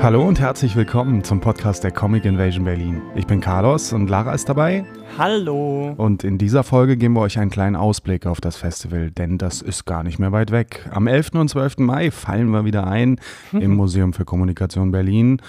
Hallo und herzlich willkommen zum Podcast der Comic Invasion Berlin. Ich bin Carlos und Lara ist dabei. Hallo. Und in dieser Folge geben wir euch einen kleinen Ausblick auf das Festival, denn das ist gar nicht mehr weit weg. Am 11. und 12. Mai fallen wir wieder ein im Museum für Kommunikation Berlin.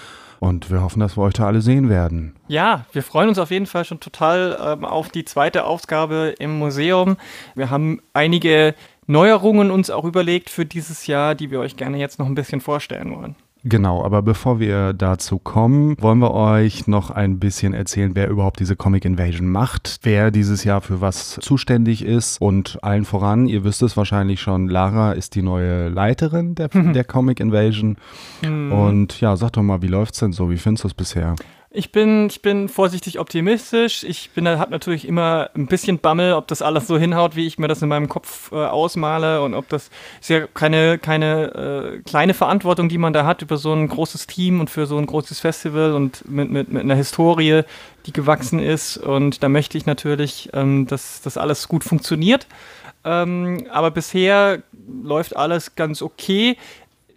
Und wir hoffen, dass wir euch da alle sehen werden. Ja, wir freuen uns auf jeden Fall schon total ähm, auf die zweite Ausgabe im Museum. Wir haben einige Neuerungen uns auch überlegt für dieses Jahr, die wir euch gerne jetzt noch ein bisschen vorstellen wollen. Genau, aber bevor wir dazu kommen, wollen wir euch noch ein bisschen erzählen, wer überhaupt diese Comic Invasion macht, wer dieses Jahr für was zuständig ist und allen voran, ihr wisst es wahrscheinlich schon, Lara ist die neue Leiterin der, der Comic Invasion. Mhm. Und ja, sag doch mal, wie läuft's denn so? Wie findest du es bisher? Ich bin, ich bin vorsichtig optimistisch. Ich habe natürlich immer ein bisschen Bammel, ob das alles so hinhaut, wie ich mir das in meinem Kopf äh, ausmale und ob das ist ja keine, keine äh, kleine Verantwortung, die man da hat über so ein großes Team und für so ein großes Festival und mit, mit, mit einer Historie, die gewachsen ist. Und da möchte ich natürlich, ähm, dass das alles gut funktioniert. Ähm, aber bisher läuft alles ganz okay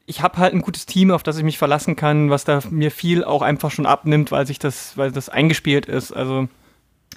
ich habe halt ein gutes Team, auf das ich mich verlassen kann, was da mir viel auch einfach schon abnimmt, weil sich das, weil das eingespielt ist. Also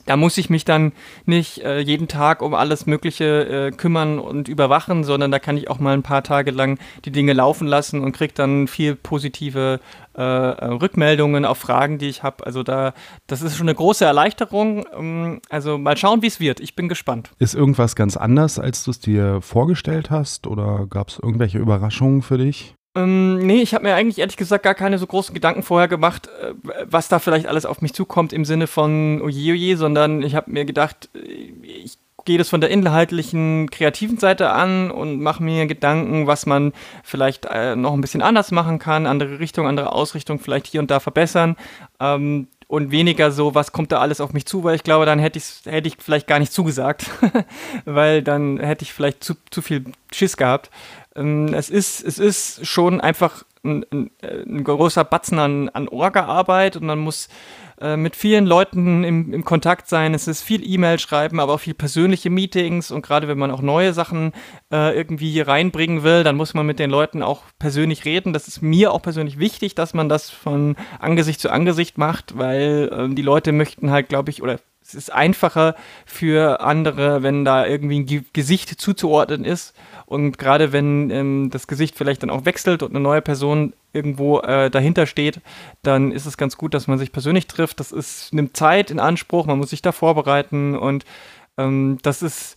da muss ich mich dann nicht äh, jeden Tag um alles Mögliche äh, kümmern und überwachen, sondern da kann ich auch mal ein paar Tage lang die Dinge laufen lassen und kriege dann viel positive äh, Rückmeldungen auf Fragen, die ich habe. Also da, das ist schon eine große Erleichterung. Ähm, also mal schauen, wie es wird. Ich bin gespannt. Ist irgendwas ganz anders, als du es dir vorgestellt hast? Oder gab es irgendwelche Überraschungen für dich? Ähm, nee, ich habe mir eigentlich ehrlich gesagt gar keine so großen Gedanken vorher gemacht, äh, was da vielleicht alles auf mich zukommt im Sinne von oje oje, sondern ich habe mir gedacht, äh, ich gehe das von der inhaltlichen, kreativen Seite an und mache mir Gedanken, was man vielleicht äh, noch ein bisschen anders machen kann, andere Richtung, andere Ausrichtung, vielleicht hier und da verbessern. Ähm, und weniger so, was kommt da alles auf mich zu, weil ich glaube, dann hätte, hätte ich vielleicht gar nicht zugesagt, weil dann hätte ich vielleicht zu, zu viel Schiss gehabt. Ähm, es, ist, es ist schon einfach ein, ein, ein großer Batzen an, an Orga-Arbeit und man muss äh, mit vielen Leuten im, im Kontakt sein. Es ist viel E-Mail schreiben, aber auch viel persönliche Meetings und gerade wenn man auch neue Sachen äh, irgendwie hier reinbringen will, dann muss man mit den Leuten auch persönlich reden. Das ist mir auch persönlich wichtig, dass man das von Angesicht zu Angesicht macht, weil äh, die Leute möchten halt, glaube ich, oder es ist einfacher für andere, wenn da irgendwie ein Gesicht zuzuordnen ist. Und gerade wenn ähm, das Gesicht vielleicht dann auch wechselt und eine neue Person irgendwo äh, dahinter steht, dann ist es ganz gut, dass man sich persönlich trifft. Das ist, nimmt Zeit in Anspruch, man muss sich da vorbereiten und ähm, das ist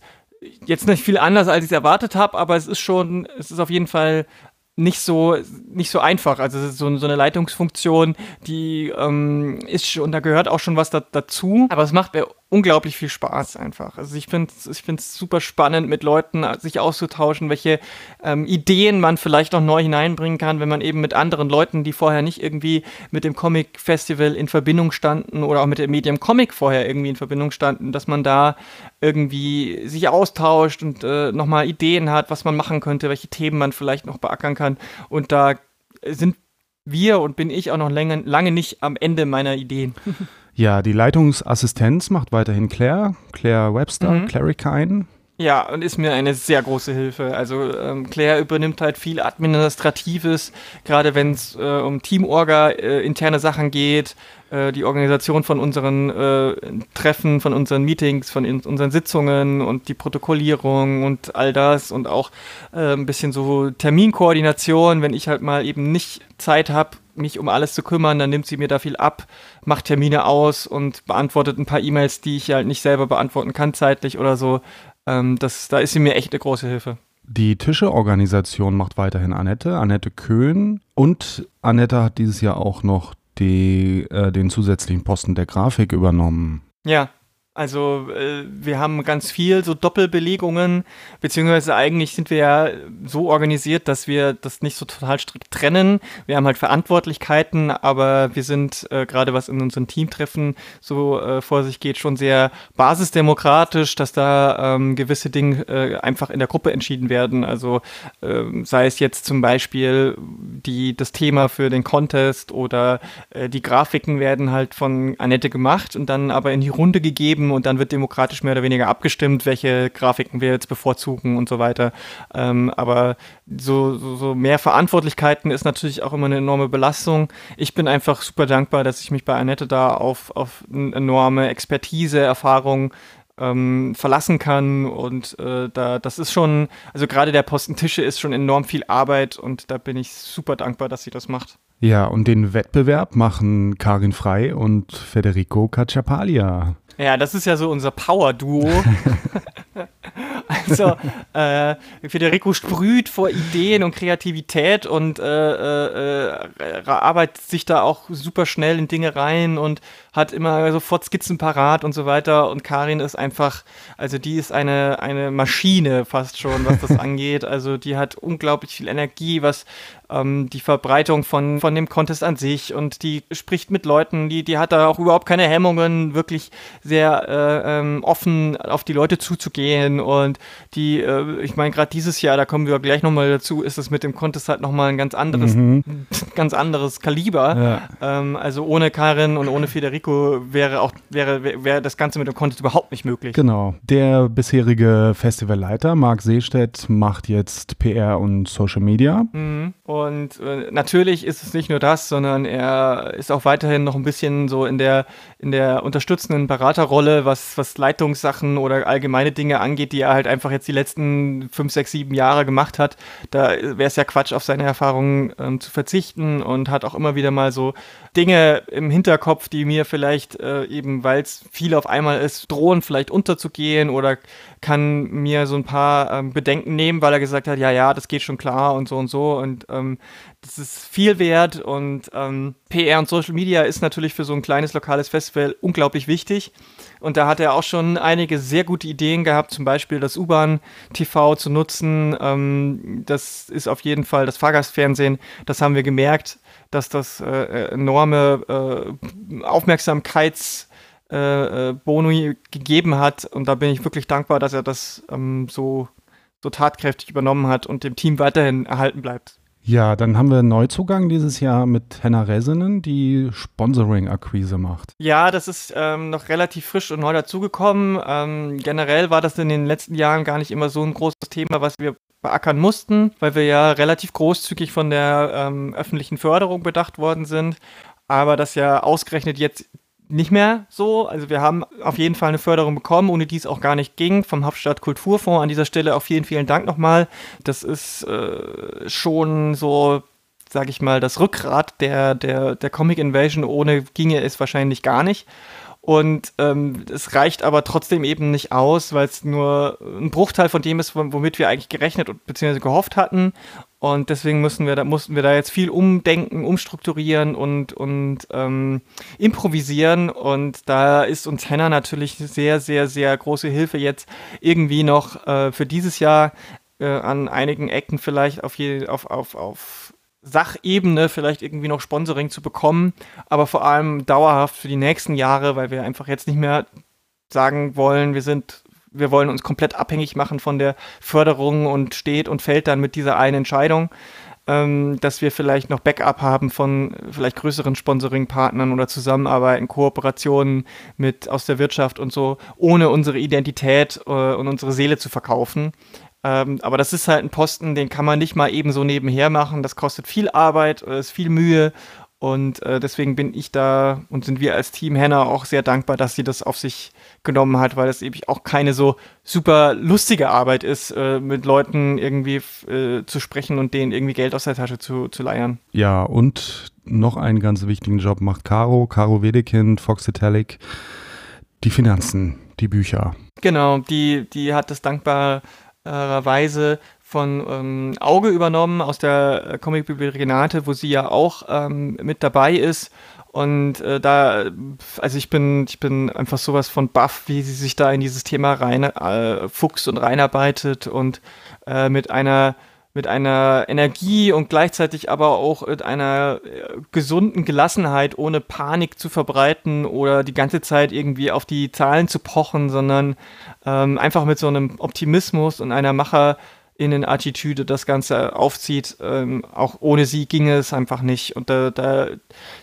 jetzt nicht viel anders, als ich es erwartet habe, aber es ist schon, es ist auf jeden Fall nicht so nicht so einfach. Also so, so eine Leitungsfunktion, die ähm, ist schon, da gehört auch schon was da, dazu. Aber es macht unglaublich viel Spaß einfach. Also ich finde es ich super spannend, mit Leuten äh, sich auszutauschen, welche ähm, Ideen man vielleicht noch neu hineinbringen kann, wenn man eben mit anderen Leuten, die vorher nicht irgendwie mit dem Comic Festival in Verbindung standen oder auch mit dem Medium Comic vorher irgendwie in Verbindung standen, dass man da irgendwie sich austauscht und äh, nochmal Ideen hat, was man machen könnte, welche Themen man vielleicht noch beackern kann. Und da sind wir und bin ich auch noch lange, lange nicht am Ende meiner Ideen. Ja, die Leitungsassistenz macht weiterhin Claire, Claire Webster, mhm. Clary Kine. Ja, und ist mir eine sehr große Hilfe. Also ähm, Claire übernimmt halt viel Administratives, gerade wenn es äh, um Teamorga, äh, interne Sachen geht, äh, die Organisation von unseren äh, Treffen, von unseren Meetings, von unseren Sitzungen und die Protokollierung und all das und auch äh, ein bisschen so Terminkoordination, wenn ich halt mal eben nicht Zeit habe, mich um alles zu kümmern, dann nimmt sie mir da viel ab, macht Termine aus und beantwortet ein paar E-Mails, die ich halt nicht selber beantworten kann zeitlich oder so. Ähm, das, da ist sie mir echt eine große Hilfe. Die Tischeorganisation macht weiterhin Annette, Annette Köhn und Annette hat dieses Jahr auch noch die, äh, den zusätzlichen Posten der Grafik übernommen. Ja, Also äh, wir haben ganz viel so Doppelbelegungen, beziehungsweise eigentlich sind wir ja so organisiert, dass wir das nicht so total strikt trennen. Wir haben halt Verantwortlichkeiten, aber wir sind äh, gerade was in unseren Teamtreffen so äh, vor sich geht, schon sehr basisdemokratisch, dass da ähm, gewisse Dinge äh, einfach in der Gruppe entschieden werden. Also ähm, sei es jetzt zum Beispiel die, das Thema für den Contest oder äh, die Grafiken werden halt von Annette gemacht und dann aber in die Runde gegeben geben und dann wird demokratisch mehr oder weniger abgestimmt, welche Grafiken wir jetzt bevorzugen und so weiter. Ähm, aber so, so, so, mehr Verantwortlichkeiten ist natürlich auch immer eine enorme Belastung. Ich bin einfach super dankbar, dass ich mich bei Annette da auf, auf enorme Expertise, Erfahrung ähm, verlassen kann und äh, da das ist schon, also gerade der Posten Tische ist schon enorm viel Arbeit und da bin ich super dankbar, dass sie das macht. Ja, und den Wettbewerb machen Karin Frei und Federico Cacciapalia. Ja, das ist ja so unser Power-Duo. also, äh, Federico sprüht vor Ideen und Kreativität und äh, äh, äh, arbeitet sich da auch super schnell in Dinge rein und hat immer sofort Skizzen parat und so weiter. Und Karin ist einfach, also die ist eine, eine Maschine fast schon, was das angeht. Also die hat unglaublich viel Energie, was ähm, die Verbreitung von, von dem Contest an sich und die spricht mit Leuten, die, die hat da auch überhaupt keine Hemmungen, wirklich sehr äh, ähm, offen auf die Leute zuzugehen und die, äh, ich meine, gerade dieses Jahr, da kommen wir gleich nochmal dazu, ist es mit dem Contest halt nochmal ein ganz anderes, mhm. ganz anderes Kaliber. Ja. Ähm, also ohne Karin und ohne Federico wäre auch, wäre, wäre das Ganze mit dem Contest überhaupt nicht möglich. Genau. Der bisherige Festivalleiter, Marc Seestedt, macht jetzt PR und Social Media. Mhm. Und äh, natürlich ist es nicht nur das, sondern er ist auch weiterhin noch ein bisschen so in der, in der unterstützenden Beraterrolle, was, was Leitungssachen oder allgemeine Dinge angeht, die er halt einfach jetzt die letzten fünf, sechs, sieben Jahre gemacht hat. Da wäre es ja Quatsch, auf seine Erfahrungen ähm, zu verzichten und hat auch immer wieder mal so Dinge im Hinterkopf, die mir vielleicht äh, eben, weil es viel auf einmal ist, drohen vielleicht unterzugehen oder kann mir so ein paar ähm, Bedenken nehmen, weil er gesagt hat, ja, ja, das geht schon klar und so und so und ähm, das ist viel wert und ähm, PR und Social Media ist natürlich für so ein kleines lokales Festival unglaublich wichtig. Und da hat er auch schon einige sehr gute Ideen gehabt, zum Beispiel das U-Bahn-TV zu nutzen. Ähm, das ist auf jeden Fall das Fahrgastfernsehen. Das haben wir gemerkt, dass das äh, enorme äh, Aufmerksamkeits- äh, äh, Boni gegeben hat. Und da bin ich wirklich dankbar, dass er das ähm, so, so tatkräftig übernommen hat und dem Team weiterhin erhalten bleibt. Ja, dann haben wir einen Neuzugang dieses Jahr mit Henna Resenen, die Sponsoring-Akquise macht. Ja, das ist ähm, noch relativ frisch und neu dazugekommen. Ähm, generell war das in den letzten Jahren gar nicht immer so ein großes Thema, was wir beackern mussten, weil wir ja relativ großzügig von der ähm, öffentlichen Förderung bedacht worden sind. Aber das ja ausgerechnet jetzt nicht mehr so. Also wir haben auf jeden Fall eine Förderung bekommen, ohne die es auch gar nicht ging, vom Hauptstadt Kulturfonds. An dieser Stelle auch vielen, vielen Dank nochmal. Das ist äh, schon so, sage ich mal, das Rückgrat der, der, der Comic Invasion. Ohne ginge es wahrscheinlich gar nicht. Und ähm, es reicht aber trotzdem eben nicht aus, weil es nur ein Bruchteil von dem ist, womit wir eigentlich gerechnet bzw. gehofft hatten. Und deswegen müssen wir da, mussten wir da jetzt viel umdenken, umstrukturieren und, und ähm, improvisieren. Und da ist uns Henna natürlich sehr, sehr, sehr große Hilfe jetzt irgendwie noch äh, für dieses Jahr äh, an einigen Ecken vielleicht auf, je, auf, auf, auf Sachebene vielleicht irgendwie noch Sponsoring zu bekommen, aber vor allem dauerhaft für die nächsten Jahre, weil wir einfach jetzt nicht mehr sagen wollen, wir sind wir wollen uns komplett abhängig machen von der Förderung und steht und fällt dann mit dieser einen Entscheidung, ähm, dass wir vielleicht noch Backup haben von vielleicht größeren Sponsoring-Partnern oder Zusammenarbeiten, Kooperationen mit aus der Wirtschaft und so, ohne unsere Identität äh, und unsere Seele zu verkaufen. Ähm, aber das ist halt ein Posten, den kann man nicht mal eben so nebenher machen. Das kostet viel Arbeit, äh, ist viel Mühe und äh, deswegen bin ich da und sind wir als Team Henna auch sehr dankbar, dass sie das auf sich genommen hat, weil es eben auch keine so super lustige Arbeit ist, äh, mit Leuten irgendwie äh, zu sprechen und denen irgendwie Geld aus der Tasche zu, zu leiern. Ja, und noch einen ganz wichtigen Job macht Caro, Caro Wedekind, Fox Italic, die Finanzen, die Bücher. Genau, die, die hat das dankbarerweise von ähm, Auge übernommen aus der äh, Comicbibliothek Renate, wo sie ja auch ähm, mit dabei ist. Und äh, da, also ich bin, ich bin einfach sowas von baff, wie sie sich da in dieses Thema rein äh, fuchst und reinarbeitet und äh, mit einer mit einer Energie und gleichzeitig aber auch mit einer äh, gesunden Gelassenheit, ohne Panik zu verbreiten oder die ganze Zeit irgendwie auf die Zahlen zu pochen, sondern ähm, einfach mit so einem Optimismus und einer Macher, Innenattitüde das Ganze aufzieht. Ähm, auch ohne sie ginge es einfach nicht. Und da, da,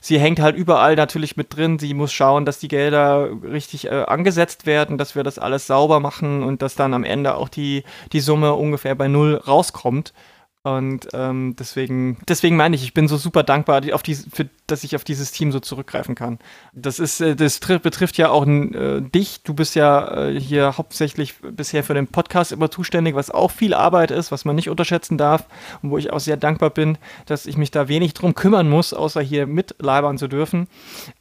sie hängt halt überall natürlich mit drin. Sie muss schauen, dass die Gelder richtig äh, angesetzt werden, dass wir das alles sauber machen und dass dann am Ende auch die, die Summe ungefähr bei null rauskommt. Und ähm, deswegen, deswegen meine ich, ich bin so super dankbar, auf die, für, dass ich auf dieses Team so zurückgreifen kann. Das ist, äh, das betrifft ja auch äh, dich. Du bist ja äh, hier hauptsächlich bisher für den Podcast immer zuständig, was auch viel Arbeit ist, was man nicht unterschätzen darf und wo ich auch sehr dankbar bin, dass ich mich da wenig drum kümmern muss, außer hier mitlabern zu dürfen.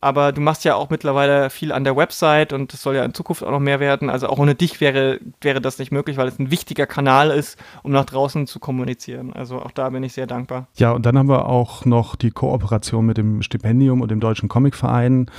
Aber du machst ja auch mittlerweile viel an der Website und das soll ja in Zukunft auch noch mehr werden. Also auch ohne dich wäre, wäre das nicht möglich, weil es ein wichtiger Kanal ist, um nach draußen zu kommunizieren. Also auch da bin ich sehr dankbar. Ja, und dann haben wir auch noch die Kooperation mit dem Stipendium und dem Deutschen Comicverein.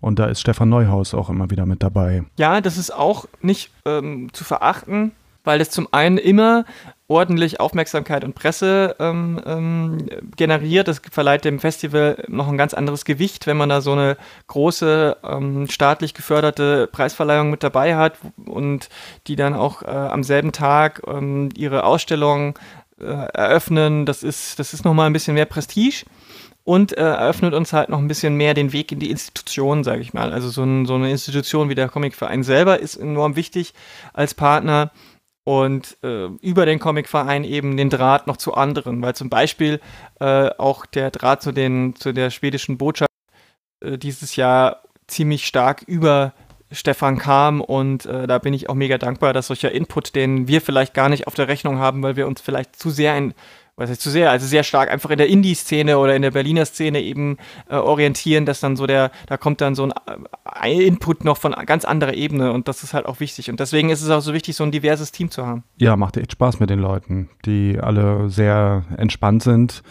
Und da ist Stefan Neuhaus auch immer wieder mit dabei. Ja, das ist auch nicht ähm, zu verachten, weil es zum einen immer ordentlich Aufmerksamkeit und Presse ähm, ähm, generiert. Das verleiht dem Festival noch ein ganz anderes Gewicht, wenn man da so eine große ähm, staatlich geförderte Preisverleihung mit dabei hat und die dann auch äh, am selben Tag ähm, ihre Ausstellung äh, eröffnen. Das ist, das ist nochmal ein bisschen mehr Prestige und äh, eröffnet uns halt noch ein bisschen mehr den Weg in die Institution, sage ich mal. Also so, ein, so, eine Institution wie der Comicverein selber ist enorm wichtig als Partner und äh, über den Comicverein eben den Draht noch zu anderen, weil zum Beispiel äh, auch der Draht zu, den, zu der schwedischen Botschaft äh, dieses Jahr ziemlich stark über Stefan kam und äh, da bin ich auch mega dankbar, dass solcher Input, den wir vielleicht gar nicht auf der Rechnung haben, weil wir uns vielleicht zu sehr in, was heißt zu sehr, also sehr stark einfach in der Indie-Szene oder in der Berliner Szene eben äh, orientieren, dass dann so der, da kommt dann so ein, ein äh, Input noch von ganz anderer Ebene und das ist halt auch wichtig und deswegen ist es auch so wichtig, so ein diverses Team zu haben. Ja, macht echt Spaß mit den Leuten, die alle sehr entspannt sind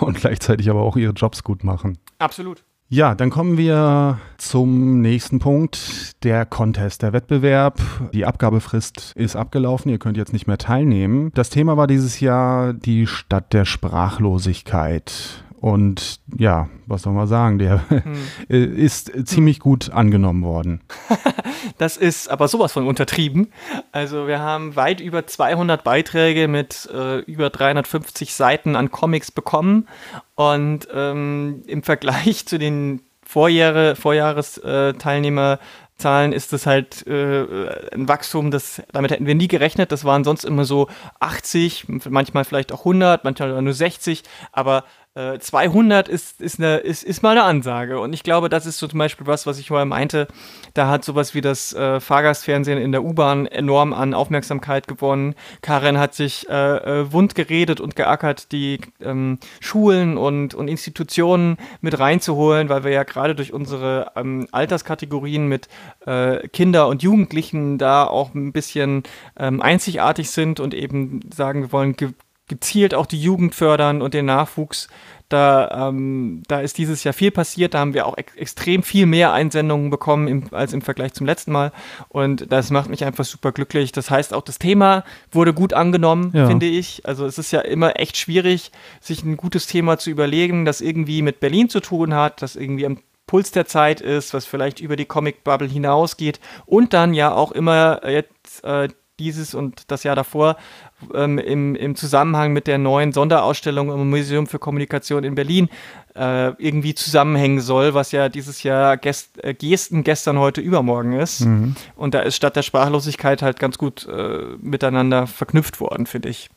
und gleichzeitig aber auch ihre Jobs gut machen. Absolut. Ja, dann kommen wir zum nächsten Punkt, der Contest, der Wettbewerb. Die Abgabefrist ist abgelaufen, ihr könnt jetzt nicht mehr teilnehmen. Das Thema war dieses Jahr die Stadt der Sprachlosigkeit. Und ja, was soll man sagen, der hm. ist ziemlich gut angenommen worden. das ist aber sowas von untertrieben. Also wir haben weit über 200 Beiträge mit äh, über 350 Seiten an Comics bekommen. Und ähm, im Vergleich zu den Vorjahre, Vorjahresteilnehmer Zahlen ist es halt äh, ein Wachstum, das damit hätten wir nie gerechnet. Das waren sonst immer so 80, manchmal vielleicht auch 100, manchmal nur 60, aber 200 äh, ist, ist, eine, ist, ist mal eine Ansage. Und ich glaube, das ist so zum Beispiel was, was ich vorher meinte. Da hat sowas wie das äh, Fahrgastfernsehen in der U-Bahn enorm an Aufmerksamkeit gewonnen. Karin hat sich äh, äh, wund geredet und geackert, die ähm, Schulen und, und Institutionen mit reinzuholen, weil wir ja gerade durch unsere ähm, Alterskategorien mit äh, Kinder und Jugendlichen da auch ein bisschen ähm, einzigartig sind und eben sagen, wir wollen gezielt auch die Jugend fördern und den Nachwuchs. Da, ähm, da ist dieses Jahr viel passiert. Da haben wir auch ex extrem viel mehr Einsendungen bekommen im, als im Vergleich zum letzten Mal. Und das macht mich einfach super glücklich. Das heißt, auch das Thema wurde gut angenommen, ja. finde ich. Also es ist ja immer echt schwierig, sich ein gutes Thema zu überlegen, das irgendwie mit Berlin zu tun hat, das irgendwie am Puls der Zeit ist, was vielleicht über die Comic-Bubble hinausgeht und dann ja auch immer jetzt äh, dieses und das Jahr davor ähm, im, im Zusammenhang mit der neuen Sonderausstellung im Museum für Kommunikation in Berlin äh, irgendwie zusammenhängen soll, was ja dieses Jahr Gest, äh, Gesten gestern, heute, übermorgen ist. Mhm. Und da ist statt der Sprachlosigkeit halt ganz gut äh, miteinander verknüpft worden, finde ich.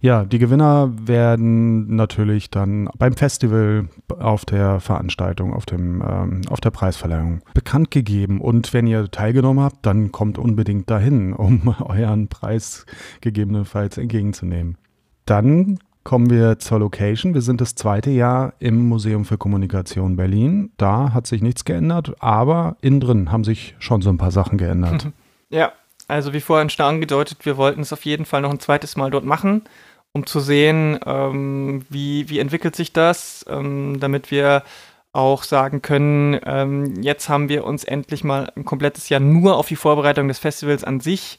Ja, die Gewinner werden natürlich dann beim Festival auf der Veranstaltung, auf, dem, ähm, auf der Preisverleihung bekannt gegeben. Und wenn ihr teilgenommen habt, dann kommt unbedingt dahin, um euren Preis gegebenenfalls entgegenzunehmen. Dann kommen wir zur Location. Wir sind das zweite Jahr im Museum für Kommunikation Berlin. Da hat sich nichts geändert, aber innen drin haben sich schon so ein paar Sachen geändert. Ja, Also wie vorhin schon angedeutet, wir wollten es auf jeden Fall noch ein zweites Mal dort machen, um zu sehen, ähm, wie, wie entwickelt sich das, ähm, damit wir auch sagen können, ähm, jetzt haben wir uns endlich mal ein komplettes Jahr nur auf die Vorbereitung des Festivals an sich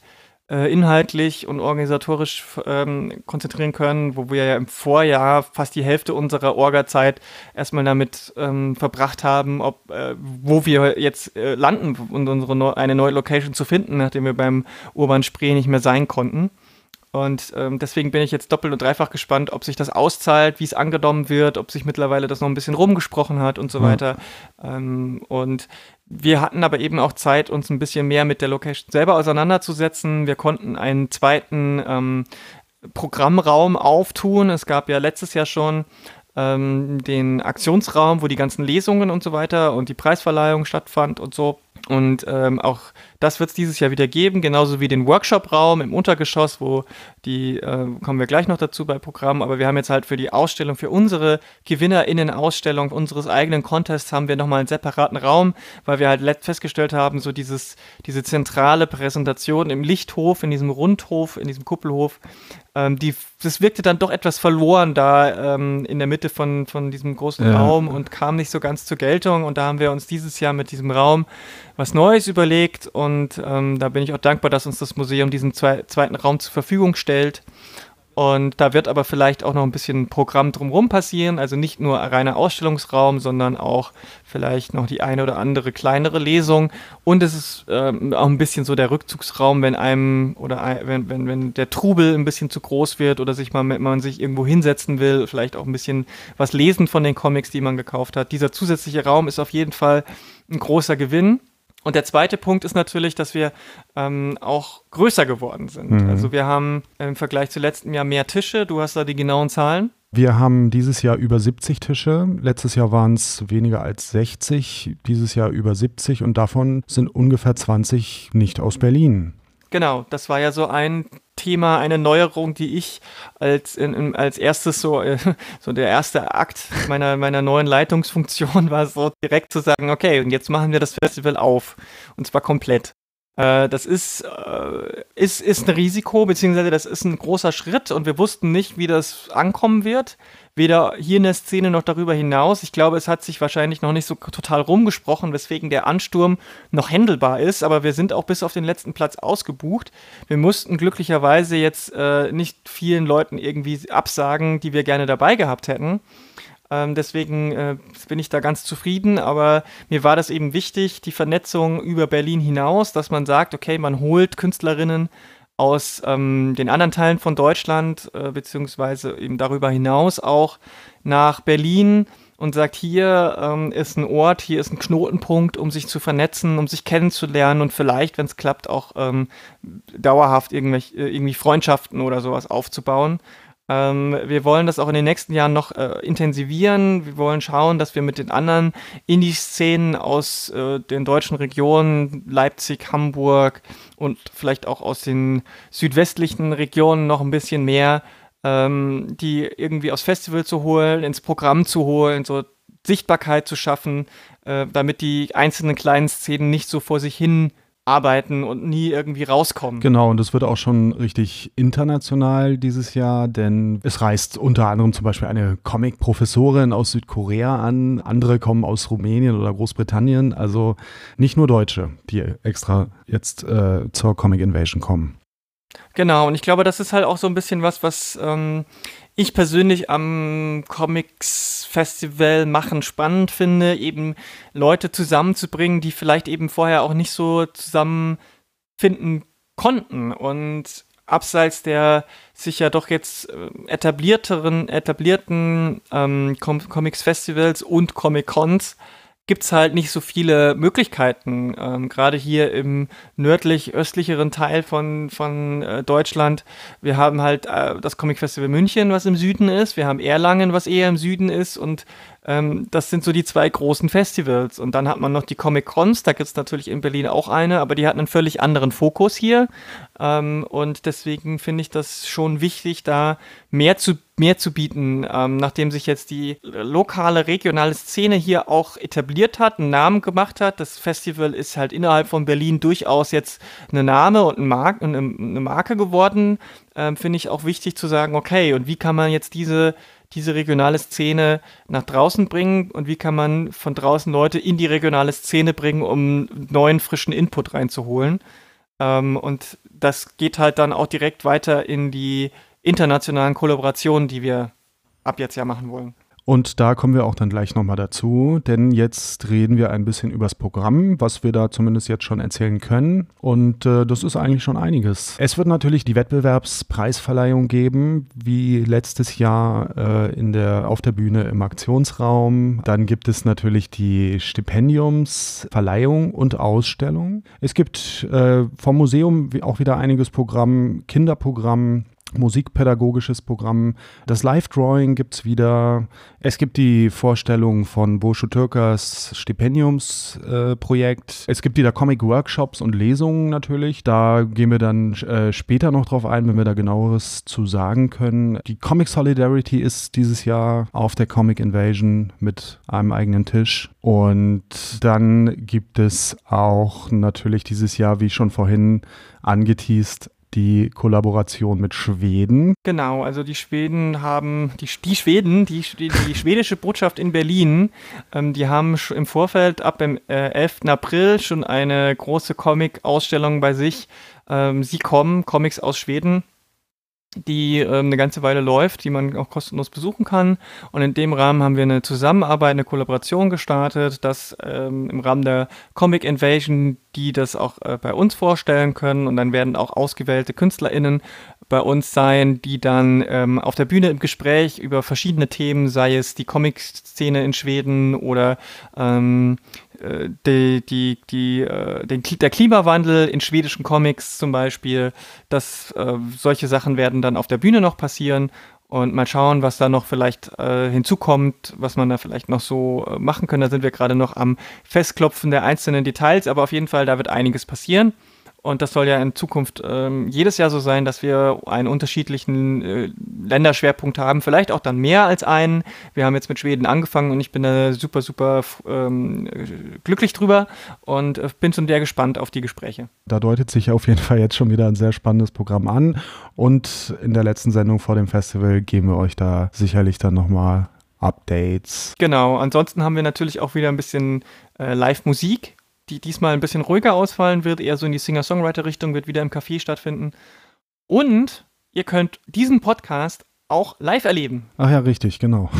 äh, inhaltlich und organisatorisch ähm, konzentrieren können, wo wir ja im Vorjahr fast die Hälfte unserer Orga-Zeit erstmal damit ähm, verbracht haben, ob äh, wo wir jetzt äh, landen und unsere neu eine neue Location zu finden, nachdem wir beim Urban Spree nicht mehr sein konnten. Und ähm, deswegen bin ich jetzt doppelt und dreifach gespannt, ob sich das auszahlt, wie es angenommen wird, ob sich mittlerweile das noch ein bisschen rumgesprochen hat und so ja. weiter. Ähm, und wir hatten aber eben auch Zeit, uns ein bisschen mehr mit der Location selber auseinanderzusetzen. Wir konnten einen zweiten ähm, Programmraum auftun. Es gab ja letztes Jahr schon ähm, den Aktionsraum, wo die ganzen Lesungen und so weiter und die Preisverleihung stattfand und so. Und ähm, auch das wird es dieses Jahr wieder geben, genauso wie den Workshop-Raum im Untergeschoss, wo die, äh, kommen wir gleich noch dazu bei Programmen, aber wir haben jetzt halt für die Ausstellung, für unsere GewinnerInnen-Ausstellung unseres eigenen Contests haben wir nochmal einen separaten Raum, weil wir halt festgestellt haben, so dieses, diese zentrale Präsentation im Lichthof, in diesem Rundhof, in diesem Kuppelhof, ähm, die, das wirkte dann doch etwas verloren da ähm, in der Mitte von, von diesem großen ja. Raum und kam nicht so ganz zur Geltung und da haben wir uns dieses Jahr mit diesem Raum was Neues überlegt und ähm, da bin ich auch dankbar, dass uns das Museum diesen zwei, zweiten Raum zur Verfügung stellt. Und da wird aber vielleicht auch noch ein bisschen Programm drumherum passieren. Also nicht nur ein reiner Ausstellungsraum, sondern auch vielleicht noch die eine oder andere kleinere Lesung. Und es ist ähm, auch ein bisschen so der Rückzugsraum, wenn einem oder wenn, wenn, wenn der Trubel ein bisschen zu groß wird oder sich mal, man sich irgendwo hinsetzen will, vielleicht auch ein bisschen was lesen von den Comics, die man gekauft hat. Dieser zusätzliche Raum ist auf jeden Fall ein großer Gewinn. Und der zweite Punkt ist natürlich, dass wir ähm, auch größer geworden sind. Mhm. Also wir haben im Vergleich zu letztem Jahr mehr Tische. Du hast da die genauen Zahlen. Wir haben dieses Jahr über 70 Tische. Letztes Jahr waren es weniger als 60, dieses Jahr über 70 und davon sind ungefähr 20 nicht aus Berlin. Genau, das war ja so ein Thema, eine Neuerung, die ich als, in, als erstes so, äh, so der erste Akt meiner, meiner neuen Leitungsfunktion war so direkt zu sagen, okay, und jetzt machen wir das Festival auf. Und zwar komplett. Äh, das ist, äh, ist, ist ein Risiko, beziehungsweise das ist ein großer Schritt und wir wussten nicht, wie das ankommen wird weder hier in der Szene noch darüber hinaus. Ich glaube, es hat sich wahrscheinlich noch nicht so total rumgesprochen, weswegen der Ansturm noch händelbar ist, aber wir sind auch bis auf den letzten Platz ausgebucht. Wir mussten glücklicherweise jetzt äh, nicht vielen Leuten irgendwie absagen, die wir gerne dabei gehabt hätten. Ähm, deswegen äh, bin ich da ganz zufrieden, aber mir war das eben wichtig, die Vernetzung über Berlin hinaus, dass man sagt, okay, man holt Künstlerinnen aus ähm, den anderen Teilen von Deutschland, äh, beziehungsweise eben darüber hinaus auch nach Berlin und sagt, hier ähm, ist ein Ort, hier ist ein Knotenpunkt, um sich zu vernetzen, um sich kennenzulernen und vielleicht, wenn es klappt, auch ähm, dauerhaft irgendwelche, äh, irgendwie Freundschaften oder sowas aufzubauen. Ähm, wir wollen das auch in den nächsten Jahren noch äh, intensivieren. Wir wollen schauen, dass wir mit den anderen Indie-Szenen aus äh, den deutschen Regionen, Leipzig, Hamburg und vielleicht auch aus den südwestlichen Regionen noch ein bisschen mehr, ähm, die irgendwie aufs Festival zu holen, ins Programm zu holen, so Sichtbarkeit zu schaffen, äh, damit die einzelnen kleinen Szenen nicht so vor sich hin arbeiten und nie irgendwie rauskommen. Genau, und es wird auch schon richtig international dieses Jahr, denn es reist unter anderem zum Beispiel eine Comic-Professorin aus Südkorea an, andere kommen aus Rumänien oder Großbritannien, also nicht nur Deutsche, die extra jetzt äh, zur Comic Invasion kommen. Genau, und ich glaube, das ist halt auch so ein bisschen was, was ähm, ich persönlich am Comics Festival machen spannend finde, eben Leute zusammenzubringen, die vielleicht eben vorher auch nicht so zusammenfinden konnten. Und abseits der sich ja doch jetzt äh, etablierteren, etablierten ähm, Com Comics Festivals und Comic Cons gibt es halt nicht so viele Möglichkeiten. Ähm, Gerade hier im nördlich-östlicheren Teil von, von äh, Deutschland. Wir haben halt äh, das Comic Festival München, was im Süden ist. Wir haben Erlangen, was eher im Süden ist. Und Ähm, das sind so die zwei großen Festivals. Und dann hat man noch die Comic Cons, da gibt es natürlich in Berlin auch eine, aber die hat einen völlig anderen Fokus hier. Ähm, und deswegen finde ich das schon wichtig, da mehr zu, mehr zu bieten, ähm, nachdem sich jetzt die lokale, regionale Szene hier auch etabliert hat, einen Namen gemacht hat. Das Festival ist halt innerhalb von Berlin durchaus jetzt eine Name und eine Marke, eine Marke geworden. Ähm, finde ich auch wichtig zu sagen, okay, und wie kann man jetzt diese diese regionale Szene nach draußen bringen und wie kann man von draußen Leute in die regionale Szene bringen, um neuen, frischen Input reinzuholen. Ähm, und das geht halt dann auch direkt weiter in die internationalen Kollaborationen, die wir ab jetzt ja machen wollen. Und da kommen wir auch dann gleich nochmal dazu, denn jetzt reden wir ein bisschen übers Programm, was wir da zumindest jetzt schon erzählen können. Und äh, das ist eigentlich schon einiges. Es wird natürlich die Wettbewerbspreisverleihung geben, wie letztes Jahr äh, in der, auf der Bühne im Aktionsraum. Dann gibt es natürlich die Stipendiumsverleihung und Ausstellung. Es gibt äh, vom Museum auch wieder einiges Programm, Kinderprogramm, musikpädagogisches Programm. Das Live-Drawing gibt es wieder. Es gibt die Vorstellung von Boscho Türkers Stipendiumsprojekt. Äh, es gibt wieder Comic-Workshops und Lesungen natürlich. Da gehen wir dann äh, später noch drauf ein, wenn wir da genaueres zu sagen können. Die Comic Solidarity ist dieses Jahr auf der Comic Invasion mit einem eigenen Tisch. Und dann gibt es auch natürlich dieses Jahr, wie schon vorhin angeteased, die Kollaboration mit Schweden. Genau, also die Schweden haben, die, die Schweden, die, die, schwedische Botschaft in Berlin, ähm, die haben im Vorfeld ab dem äh, 11. April schon eine große Comic-Ausstellung bei sich. Ähm, sie kommen, Comics aus Schweden die ähm, eine ganze Weile läuft, die man auch kostenlos besuchen kann. Und in dem Rahmen haben wir eine Zusammenarbeit, eine Kollaboration gestartet, dass ähm, im Rahmen der Comic Invasion die das auch äh, bei uns vorstellen können. Und dann werden auch ausgewählte KünstlerInnen bei uns sein, die dann ähm, auf der Bühne im Gespräch über verschiedene Themen, sei es die Comic-Szene in Schweden oder ähm, äh, die, die, die, äh, den, der Klimawandel in schwedischen Comics zum Beispiel, dass äh, solche Sachen werden dann auf der Bühne noch passieren und mal schauen, was da noch vielleicht äh, hinzukommt, was man da vielleicht noch so äh, machen kann. Da sind wir gerade noch am Festklopfen der einzelnen Details, aber auf jeden Fall, da wird einiges passieren. Und das soll ja in Zukunft ähm, jedes Jahr so sein, dass wir einen unterschiedlichen äh, Länderschwerpunkt haben, vielleicht auch dann mehr als einen. Wir haben jetzt mit Schweden angefangen und ich bin da super, super ähm, glücklich drüber und äh, bin schon sehr gespannt auf die Gespräche. Da deutet sich auf jeden Fall jetzt schon wieder ein sehr spannendes Programm an. Und in der letzten Sendung vor dem Festival geben wir euch da sicherlich dann nochmal Updates. Genau, ansonsten haben wir natürlich auch wieder ein bisschen äh, Live-Musik die diesmal ein bisschen ruhiger ausfallen wird, eher so in die Singer-Songwriter-Richtung, wird wieder im Café stattfinden. Und ihr könnt diesen Podcast auch live erleben. Ach ja, richtig, genau.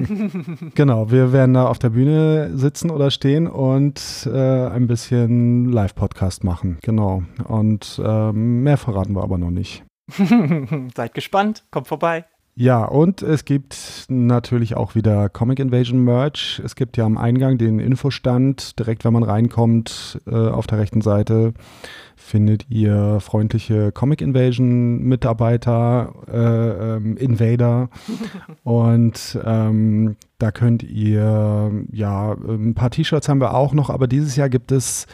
genau, wir werden da auf der Bühne sitzen oder stehen und äh, ein bisschen Live-Podcast machen. Genau. Und äh, mehr verraten wir aber noch nicht. Seid gespannt, kommt vorbei. Ja, und es gibt natürlich auch wieder Comic Invasion Merch. Es gibt ja am Eingang den Infostand. Direkt, wenn man reinkommt, äh, auf der rechten Seite findet ihr freundliche Comic Invasion Mitarbeiter, äh, ähm, Invader. und ähm, da könnt ihr, ja, ein paar T-Shirts haben wir auch noch, aber dieses Jahr gibt es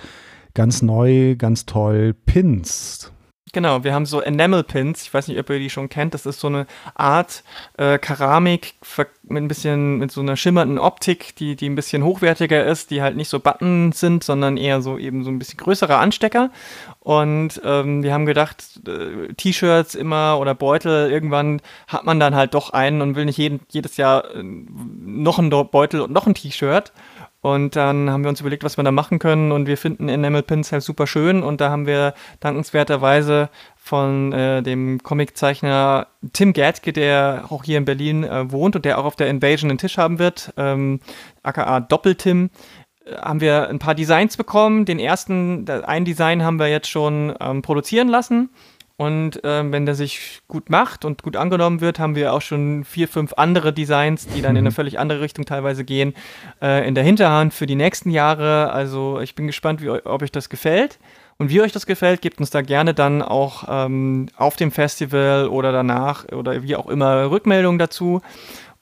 ganz neu, ganz toll Pins. Genau, wir haben so Enamel Pins. Ich weiß nicht, ob ihr die schon kennt. Das ist so eine Art äh, Keramik mit ein bisschen mit so einer schimmernden Optik, die, die ein bisschen hochwertiger ist, die halt nicht so Button sind, sondern eher so eben so ein bisschen größere Anstecker. Und ähm, wir haben gedacht, äh, T-Shirts immer oder Beutel, irgendwann hat man dann halt doch einen und will nicht jeden, jedes Jahr äh, noch einen Beutel und noch ein T-Shirt. Und dann haben wir uns überlegt, was wir da machen können. Und wir finden Enamel Pins halt super schön. Und da haben wir dankenswerterweise von äh, dem Comiczeichner Tim Gadke, der auch hier in Berlin äh, wohnt und der auch auf der Invasion einen Tisch haben wird, ähm, aka Doppeltim, äh, haben wir ein paar Designs bekommen. Den ersten, ein Design haben wir jetzt schon ähm, produzieren lassen. Und ähm, wenn der sich gut macht und gut angenommen wird, haben wir auch schon vier, fünf andere Designs, die dann in eine mhm. völlig andere Richtung teilweise gehen, äh, in der Hinterhand für die nächsten Jahre. Also ich bin gespannt, wie, ob euch das gefällt. Und wie euch das gefällt, gebt uns da gerne dann auch ähm, auf dem Festival oder danach oder wie auch immer Rückmeldungen dazu.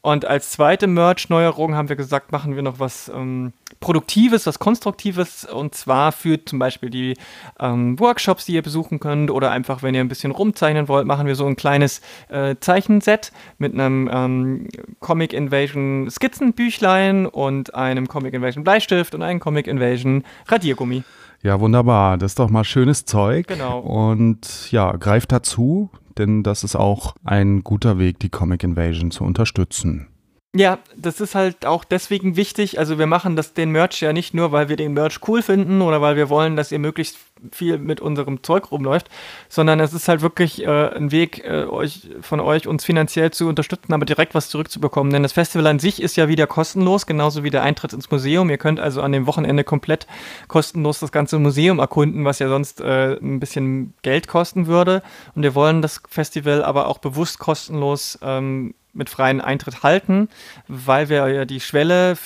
Und als zweite Merch-Neuerung haben wir gesagt, machen wir noch was ähm, Produktives, was Konstruktives. Und zwar für zum Beispiel die ähm, Workshops, die ihr besuchen könnt. Oder einfach, wenn ihr ein bisschen rumzeichnen wollt, machen wir so ein kleines äh, Zeichenset mit einem ähm, Comic Invasion Skizzenbüchlein und einem Comic Invasion Bleistift und einem Comic Invasion Radiergummi. Ja, wunderbar. Das ist doch mal schönes Zeug. Genau. Und ja, greift dazu, denn das ist auch ein guter Weg, die Comic Invasion zu unterstützen. Ja, das ist halt auch deswegen wichtig. Also wir machen das den Merch ja nicht nur, weil wir den Merch cool finden oder weil wir wollen, dass ihr möglichst viel mit unserem Zeug rumläuft, sondern es ist halt wirklich äh, ein Weg, äh, euch von euch uns finanziell zu unterstützen, aber direkt was zurückzubekommen. Denn das Festival an sich ist ja wieder kostenlos, genauso wie der Eintritt ins Museum. Ihr könnt also an dem Wochenende komplett kostenlos das ganze Museum erkunden, was ja sonst äh, ein bisschen Geld kosten würde. Und wir wollen das Festival aber auch bewusst kostenlos ähm, mit freiem Eintritt halten, weil wir ja die Schwelle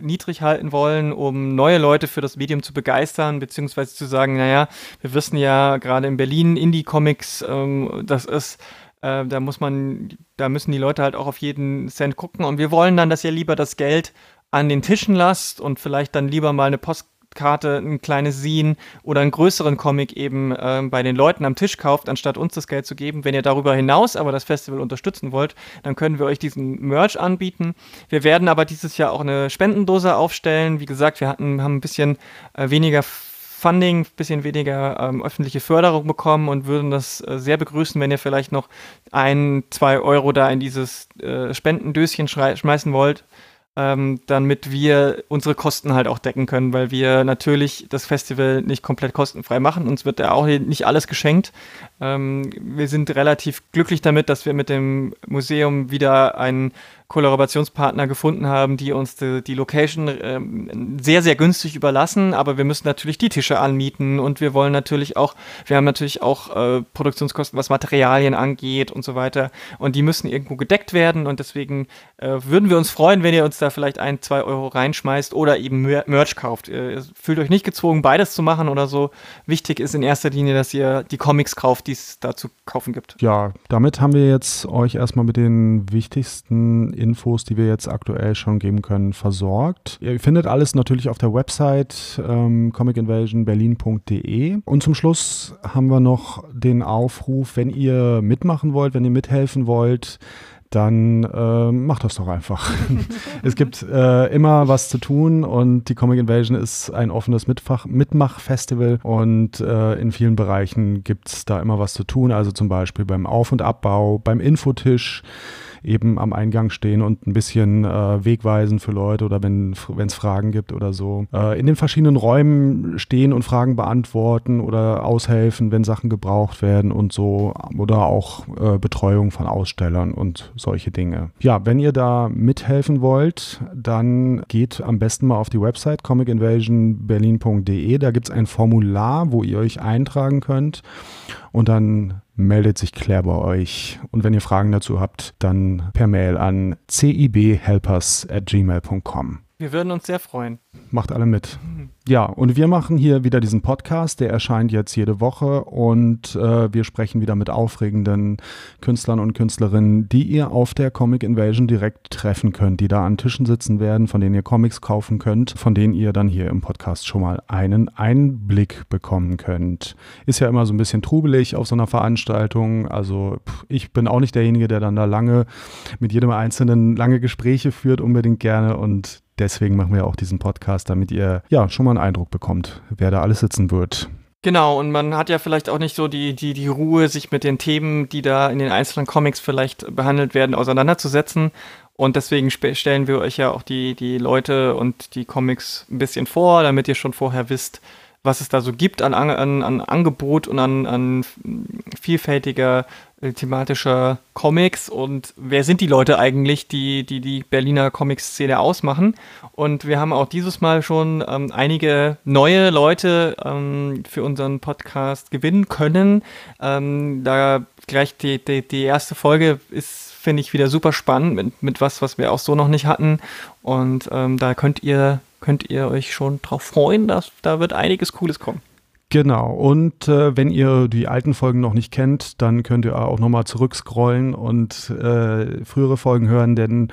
niedrig halten wollen, um neue Leute für das Medium zu begeistern, beziehungsweise zu sagen, naja, wir wissen ja gerade in Berlin Indie-Comics, ähm, das ist äh, da muss man, da müssen die Leute halt auch auf jeden Cent gucken. Und wir wollen dann, dass ihr lieber das Geld an den Tischen lasst und vielleicht dann lieber mal eine Post Karte ein kleines Scene oder einen größeren Comic eben äh, bei den Leuten am Tisch kauft, anstatt uns das Geld zu geben. Wenn ihr darüber hinaus aber das Festival unterstützen wollt, dann können wir euch diesen Merch anbieten. Wir werden aber dieses Jahr auch eine Spendendose aufstellen. Wie gesagt, wir hatten, haben ein bisschen äh, weniger Funding, ein bisschen weniger ähm, öffentliche Förderung bekommen und würden das äh, sehr begrüßen, wenn ihr vielleicht noch ein, zwei Euro da in dieses äh, Spendendöschen schmeißen wollt ähm, damit wir unsere Kosten halt auch decken können, weil wir natürlich das Festival nicht komplett kostenfrei machen. Uns wird ja auch nicht alles geschenkt. Ähm, wir sind relativ glücklich damit, dass wir mit dem Museum wieder einen Kollaborationspartner gefunden haben, die uns die, die Location ähm, sehr, sehr günstig überlassen, aber wir müssen natürlich die Tische anmieten und wir wollen natürlich auch, wir haben natürlich auch äh, Produktionskosten, was Materialien angeht und so weiter und die müssen irgendwo gedeckt werden und deswegen äh, würden wir uns freuen, wenn ihr uns da vielleicht ein, zwei Euro reinschmeißt oder eben Merch kauft. Ihr fühlt euch nicht gezwungen, beides zu machen oder so. Wichtig ist in erster Linie, dass ihr die Comics kauft, die es da zu kaufen gibt. Ja, damit haben wir jetzt euch erstmal mit den wichtigsten Infos, die wir jetzt aktuell schon geben können, versorgt. Ihr findet alles natürlich auf der Website ähm, comicinvasionberlin.de. Und zum Schluss haben wir noch den Aufruf, wenn ihr mitmachen wollt, wenn ihr mithelfen wollt, dann äh, macht das doch einfach. es gibt äh, immer was zu tun und die Comic Invasion ist ein offenes Mitfach Mitmachfestival und äh, in vielen Bereichen gibt es da immer was zu tun, also zum Beispiel beim Auf- und Abbau, beim Infotisch eben am Eingang stehen und ein bisschen äh, wegweisen für Leute oder wenn es Fragen gibt oder so. Äh, in den verschiedenen Räumen stehen und Fragen beantworten oder aushelfen, wenn Sachen gebraucht werden und so. Oder auch äh, Betreuung von Ausstellern und solche Dinge. Ja, wenn ihr da mithelfen wollt, dann geht am besten mal auf die Website comicinvasionberlin.de. Da gibt es ein Formular, wo ihr euch eintragen könnt und dann meldet sich Claire bei euch. Und wenn ihr Fragen dazu habt, dann per Mail an cibhelpers.gmail.com. Wir würden uns sehr freuen. Macht alle mit. Mhm. Ja, und wir machen hier wieder diesen Podcast, der erscheint jetzt jede Woche und äh, wir sprechen wieder mit aufregenden Künstlern und Künstlerinnen, die ihr auf der Comic Invasion direkt treffen könnt, die da an Tischen sitzen werden, von denen ihr Comics kaufen könnt, von denen ihr dann hier im Podcast schon mal einen Einblick bekommen könnt. Ist ja immer so ein bisschen trubelig auf so einer Veranstaltung, also ich bin auch nicht derjenige, der dann da lange mit jedem Einzelnen lange Gespräche führt, unbedingt gerne und deswegen machen wir auch diesen Podcast, damit ihr ja schon mal einen Eindruck bekommt, wer da alles sitzen wird. Genau, und man hat ja vielleicht auch nicht so die, die, die Ruhe, sich mit den Themen, die da in den einzelnen Comics vielleicht behandelt werden, auseinanderzusetzen. Und deswegen stellen wir euch ja auch die, die Leute und die Comics ein bisschen vor, damit ihr schon vorher wisst, was es da so gibt an, an, an Angebot und an, an vielfältiger thematischer Comics und wer sind die Leute eigentlich, die die, die Berliner Comics-Szene ausmachen. Und wir haben auch dieses Mal schon ähm, einige neue Leute ähm, für unseren Podcast gewinnen können. Ähm, da gleich die, die, die erste Folge ist, finde ich, wieder super spannend mit, mit was, was wir auch so noch nicht hatten. Und ähm, da könnt ihr, könnt ihr euch schon drauf freuen, dass da wird einiges Cooles kommen. Genau, und äh, wenn ihr die alten Folgen noch nicht kennt, dann könnt ihr auch nochmal zurückscrollen und äh, frühere Folgen hören, denn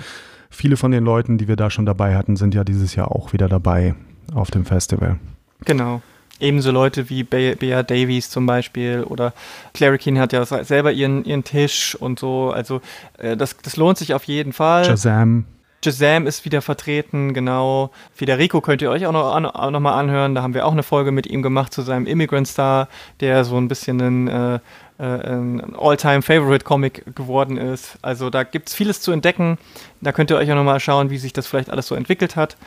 viele von den Leuten, die wir da schon dabei hatten, sind ja dieses Jahr auch wieder dabei auf dem Festival. Genau. Ebenso Leute wie Be Bea Davies zum Beispiel oder Clary Keane hat ja selber ihren, ihren Tisch und so. Also äh, das, das lohnt sich auf jeden Fall. Shazam. Shazam ist wieder vertreten, genau. Federico könnt ihr euch auch noch, auch noch mal anhören. Da haben wir auch eine Folge mit ihm gemacht zu seinem Immigrant Star, der so ein bisschen ein, äh, äh ein All-Time-Favorite-Comic geworden ist. Also da gibt es vieles zu entdecken. Da könnt ihr euch auch noch mal schauen, wie sich das vielleicht alles so entwickelt hat.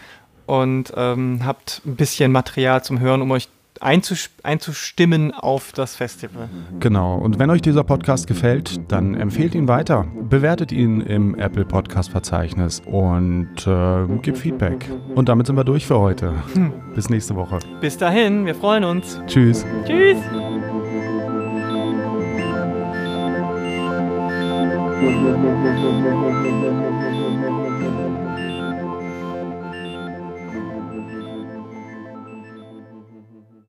Und ähm, habt ein bisschen Material zum Hören, um euch einzustimmen auf das Festival. Genau. Und wenn euch dieser Podcast gefällt, dann empfehlt ihn weiter. Bewertet ihn im Apple Podcast Verzeichnis und äh, gebt Feedback. Und damit sind wir durch für heute. Hm. Bis nächste Woche. Bis dahin, wir freuen uns. Tschüss. Tschüss.